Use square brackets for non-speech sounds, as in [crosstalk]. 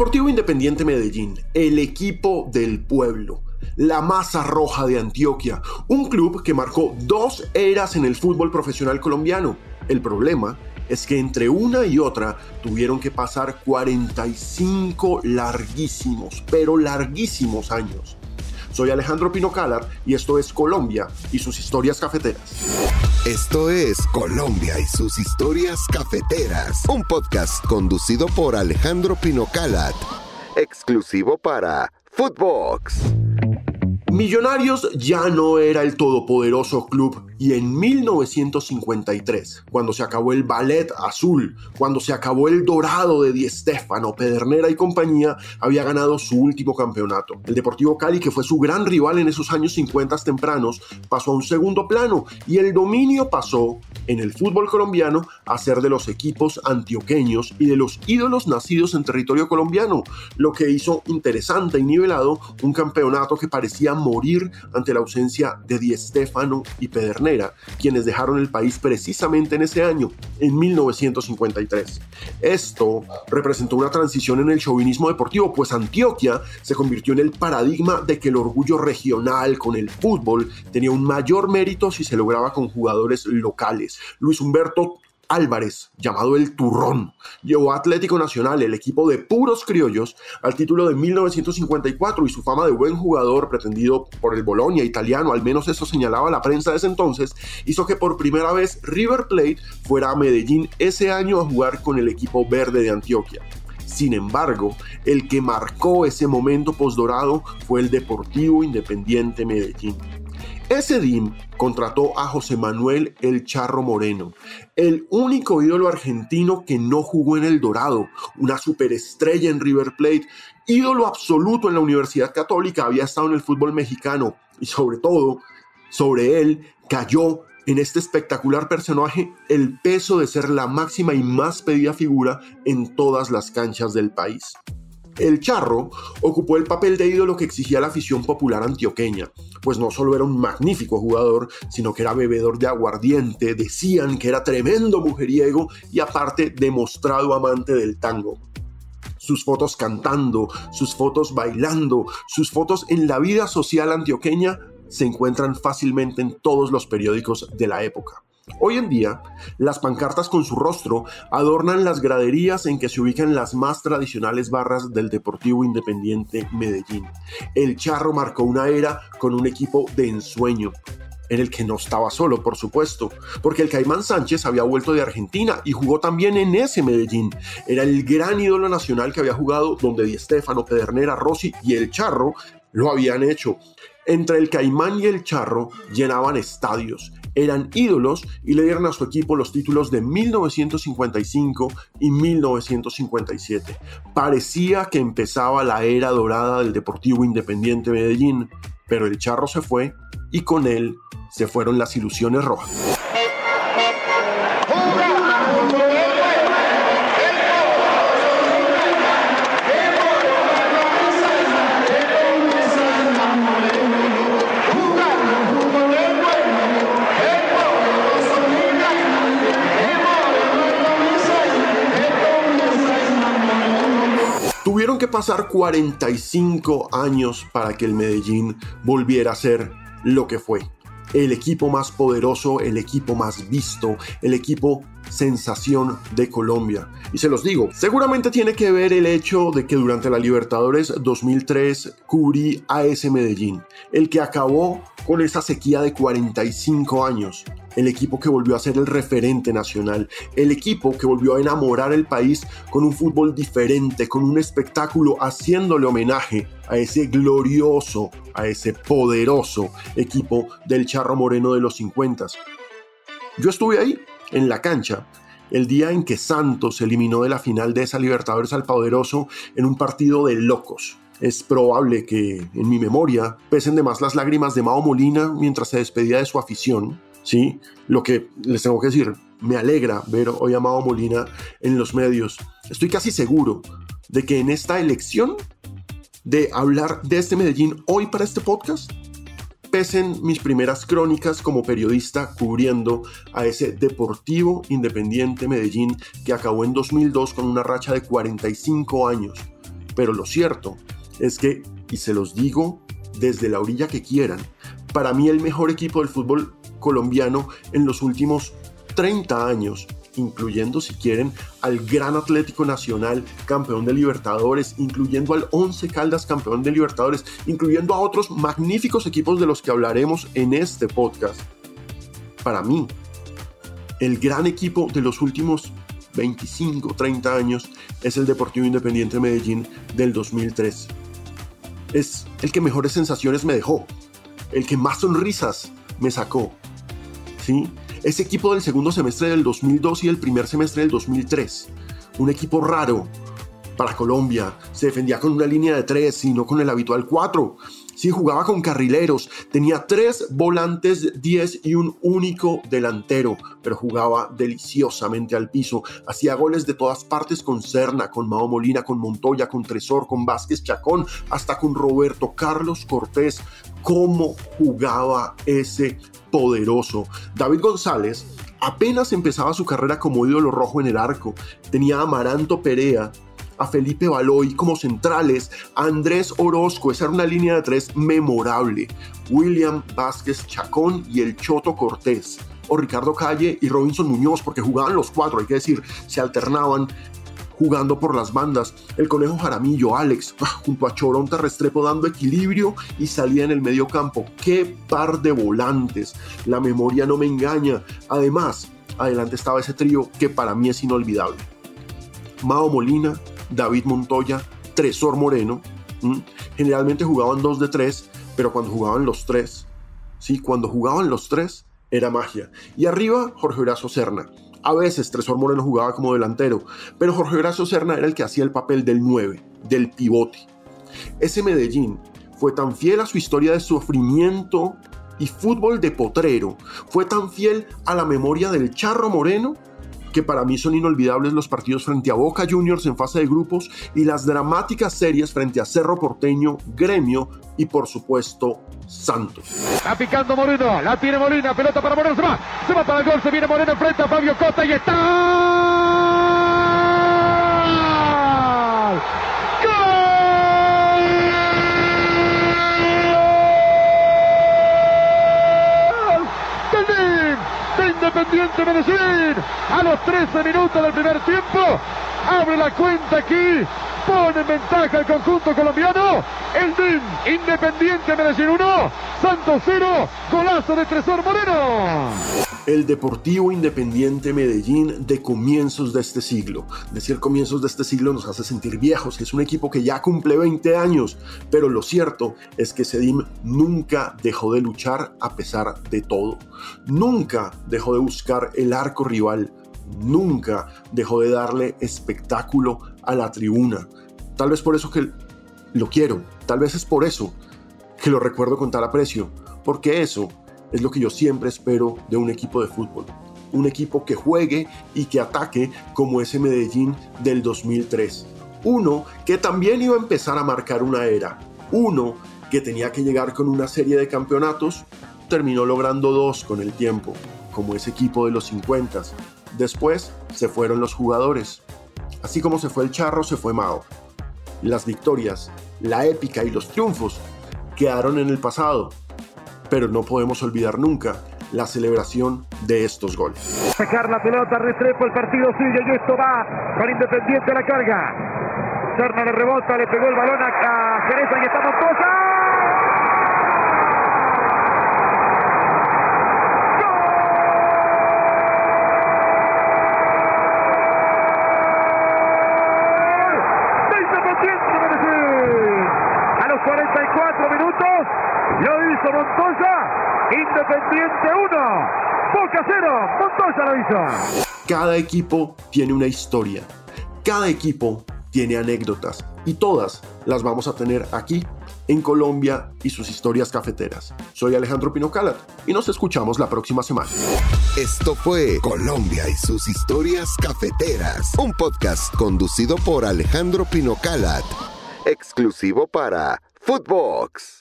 Deportivo Independiente Medellín, el equipo del pueblo, la masa roja de Antioquia, un club que marcó dos eras en el fútbol profesional colombiano. El problema es que entre una y otra tuvieron que pasar 45 larguísimos, pero larguísimos años. Soy Alejandro Pino Calar y esto es Colombia y sus historias cafeteras. Esto es Colombia y sus historias cafeteras, un podcast conducido por Alejandro Pino Calat, exclusivo para Footbox. Millonarios ya no era el todopoderoso club y en 1953, cuando se acabó el ballet azul, cuando se acabó el dorado de Di Stefano, Pedernera y compañía, había ganado su último campeonato. El Deportivo Cali, que fue su gran rival en esos años 50 tempranos, pasó a un segundo plano y el dominio pasó en el fútbol colombiano a ser de los equipos antioqueños y de los ídolos nacidos en territorio colombiano, lo que hizo interesante y nivelado un campeonato que parecía morir ante la ausencia de Di Stéfano y Pedernera, quienes dejaron el país precisamente en ese año, en 1953. Esto representó una transición en el chauvinismo deportivo, pues Antioquia se convirtió en el paradigma de que el orgullo regional con el fútbol tenía un mayor mérito si se lograba con jugadores locales. Luis Humberto Álvarez, llamado el Turrón, llevó a Atlético Nacional, el equipo de puros criollos, al título de 1954 y su fama de buen jugador, pretendido por el Bolonia italiano, al menos eso señalaba la prensa de ese entonces, hizo que por primera vez River Plate fuera a Medellín ese año a jugar con el equipo verde de Antioquia. Sin embargo, el que marcó ese momento postdorado fue el Deportivo Independiente Medellín. Ese DIM contrató a José Manuel El Charro Moreno, el único ídolo argentino que no jugó en el Dorado, una superestrella en River Plate, ídolo absoluto en la Universidad Católica, había estado en el fútbol mexicano y sobre todo, sobre él cayó en este espectacular personaje el peso de ser la máxima y más pedida figura en todas las canchas del país. El Charro ocupó el papel de ídolo que exigía la afición popular antioqueña, pues no solo era un magnífico jugador, sino que era bebedor de aguardiente, decían que era tremendo mujeriego y aparte demostrado amante del tango sus fotos cantando, sus fotos bailando, sus fotos en la vida social antioqueña se encuentran fácilmente en todos los periódicos de la época. Hoy en día, las pancartas con su rostro adornan las graderías en que se ubican las más tradicionales barras del Deportivo Independiente Medellín. El Charro marcó una era con un equipo de ensueño, en el que no estaba solo, por supuesto, porque el Caimán Sánchez había vuelto de Argentina y jugó también en ese Medellín. Era el gran ídolo nacional que había jugado donde Di Stefano, Pedernera, Rossi y el Charro lo habían hecho. Entre el Caimán y el Charro llenaban estadios eran ídolos y le dieron a su equipo los títulos de 1955 y 1957. Parecía que empezaba la era dorada del Deportivo Independiente Medellín, pero el charro se fue y con él se fueron las ilusiones rojas. Tuvieron que pasar 45 años para que el Medellín volviera a ser lo que fue. El equipo más poderoso, el equipo más visto, el equipo sensación de Colombia. Y se los digo, seguramente tiene que ver el hecho de que durante la Libertadores 2003 cubrí a ese Medellín, el que acabó con esa sequía de 45 años, el equipo que volvió a ser el referente nacional, el equipo que volvió a enamorar el país con un fútbol diferente, con un espectáculo haciéndole homenaje a ese glorioso, a ese poderoso equipo del Charro Moreno de los 50. Yo estuve ahí, en la cancha, el día en que Santos eliminó de la final de esa Libertadores al Poderoso en un partido de locos. Es probable que en mi memoria pesen de más las lágrimas de Mao Molina mientras se despedía de su afición, ¿sí? Lo que les tengo que decir, me alegra ver hoy a Mao Molina en los medios. Estoy casi seguro de que en esta elección de hablar de este Medellín hoy para este podcast, pesen mis primeras crónicas como periodista cubriendo a ese Deportivo Independiente Medellín que acabó en 2002 con una racha de 45 años. Pero lo cierto es que, y se los digo desde la orilla que quieran, para mí el mejor equipo del fútbol colombiano en los últimos 30 años incluyendo si quieren al Gran Atlético Nacional, campeón de Libertadores, incluyendo al Once Caldas, campeón de Libertadores, incluyendo a otros magníficos equipos de los que hablaremos en este podcast. Para mí, el gran equipo de los últimos 25, 30 años es el Deportivo Independiente Medellín del 2003. Es el que mejores sensaciones me dejó, el que más sonrisas me sacó. ¿Sí? Ese equipo del segundo semestre del 2002 y el primer semestre del 2003. Un equipo raro para Colombia. Se defendía con una línea de tres y no con el habitual cuatro. Sí, jugaba con carrileros, tenía tres volantes 10 y un único delantero, pero jugaba deliciosamente al piso. Hacía goles de todas partes con Serna, con Mao Molina, con Montoya, con Tresor, con Vázquez Chacón, hasta con Roberto Carlos Cortés. ¿Cómo jugaba ese poderoso? David González apenas empezaba su carrera como ídolo rojo en el arco. Tenía Amaranto Perea, a Felipe Baloy como centrales, Andrés Orozco, esa era una línea de tres memorable, William Vázquez Chacón y el Choto Cortés, o Ricardo Calle y Robinson Muñoz, porque jugaban los cuatro, hay que decir, se alternaban jugando por las bandas, el conejo Jaramillo, Alex, [laughs] junto a Choronta Restrepo dando equilibrio y salía en el medio campo. ¡Qué par de volantes! La memoria no me engaña. Además, adelante estaba ese trío que para mí es inolvidable. Mao Molina, David Montoya, Tresor Moreno. Generalmente jugaban dos de tres, pero cuando jugaban los tres, sí, cuando jugaban los tres, era magia. Y arriba, Jorge Horacio Serna. A veces Tresor Moreno jugaba como delantero, pero Jorge Horacio Serna era el que hacía el papel del 9, del pivote. Ese Medellín fue tan fiel a su historia de sufrimiento y fútbol de potrero, fue tan fiel a la memoria del Charro Moreno que para mí son inolvidables los partidos frente a Boca Juniors en fase de grupos y las dramáticas series frente a Cerro Porteño, Gremio y por supuesto Santos. Está picando Moreno, la tiene Molina, pelota para Moreno, se va, se va para el gol, se viene Moreno frente a Fabio Costa y está. Independiente Medellín. A los 13 minutos del primer tiempo. Abre la cuenta aquí. Pone en ventaja el conjunto colombiano. El DIN Independiente Medellín 1. Santos 0. Golazo de Tresor Moreno el Deportivo Independiente Medellín de comienzos de este siglo. Decir comienzos de este siglo nos hace sentir viejos, es un equipo que ya cumple 20 años, pero lo cierto es que Sedim nunca dejó de luchar a pesar de todo. Nunca dejó de buscar el arco rival, nunca dejó de darle espectáculo a la tribuna. Tal vez por eso que lo quiero, tal vez es por eso que lo recuerdo con tal aprecio, porque eso es lo que yo siempre espero de un equipo de fútbol. Un equipo que juegue y que ataque como ese Medellín del 2003. Uno que también iba a empezar a marcar una era. Uno que tenía que llegar con una serie de campeonatos, terminó logrando dos con el tiempo, como ese equipo de los 50. Después se fueron los jugadores. Así como se fue el charro, se fue Mao. Las victorias, la épica y los triunfos quedaron en el pasado pero no podemos olvidar nunca la celebración de estos goles. Sacar la pelota, Restrepo, el partido sigue y esto va con Independiente a la carga. Serna le rebota, le pegó el balón a Jerez y está Montoya. A 44 minutos lo hizo Montoya. Independiente 1. Boca 0. Montoya lo hizo. Cada equipo tiene una historia. Cada equipo tiene anécdotas. Y todas las vamos a tener aquí en Colombia y sus historias cafeteras. Soy Alejandro Pinocalat y nos escuchamos la próxima semana. Esto fue Colombia y sus historias cafeteras, un podcast conducido por Alejandro Pinocalat, exclusivo para Footbox.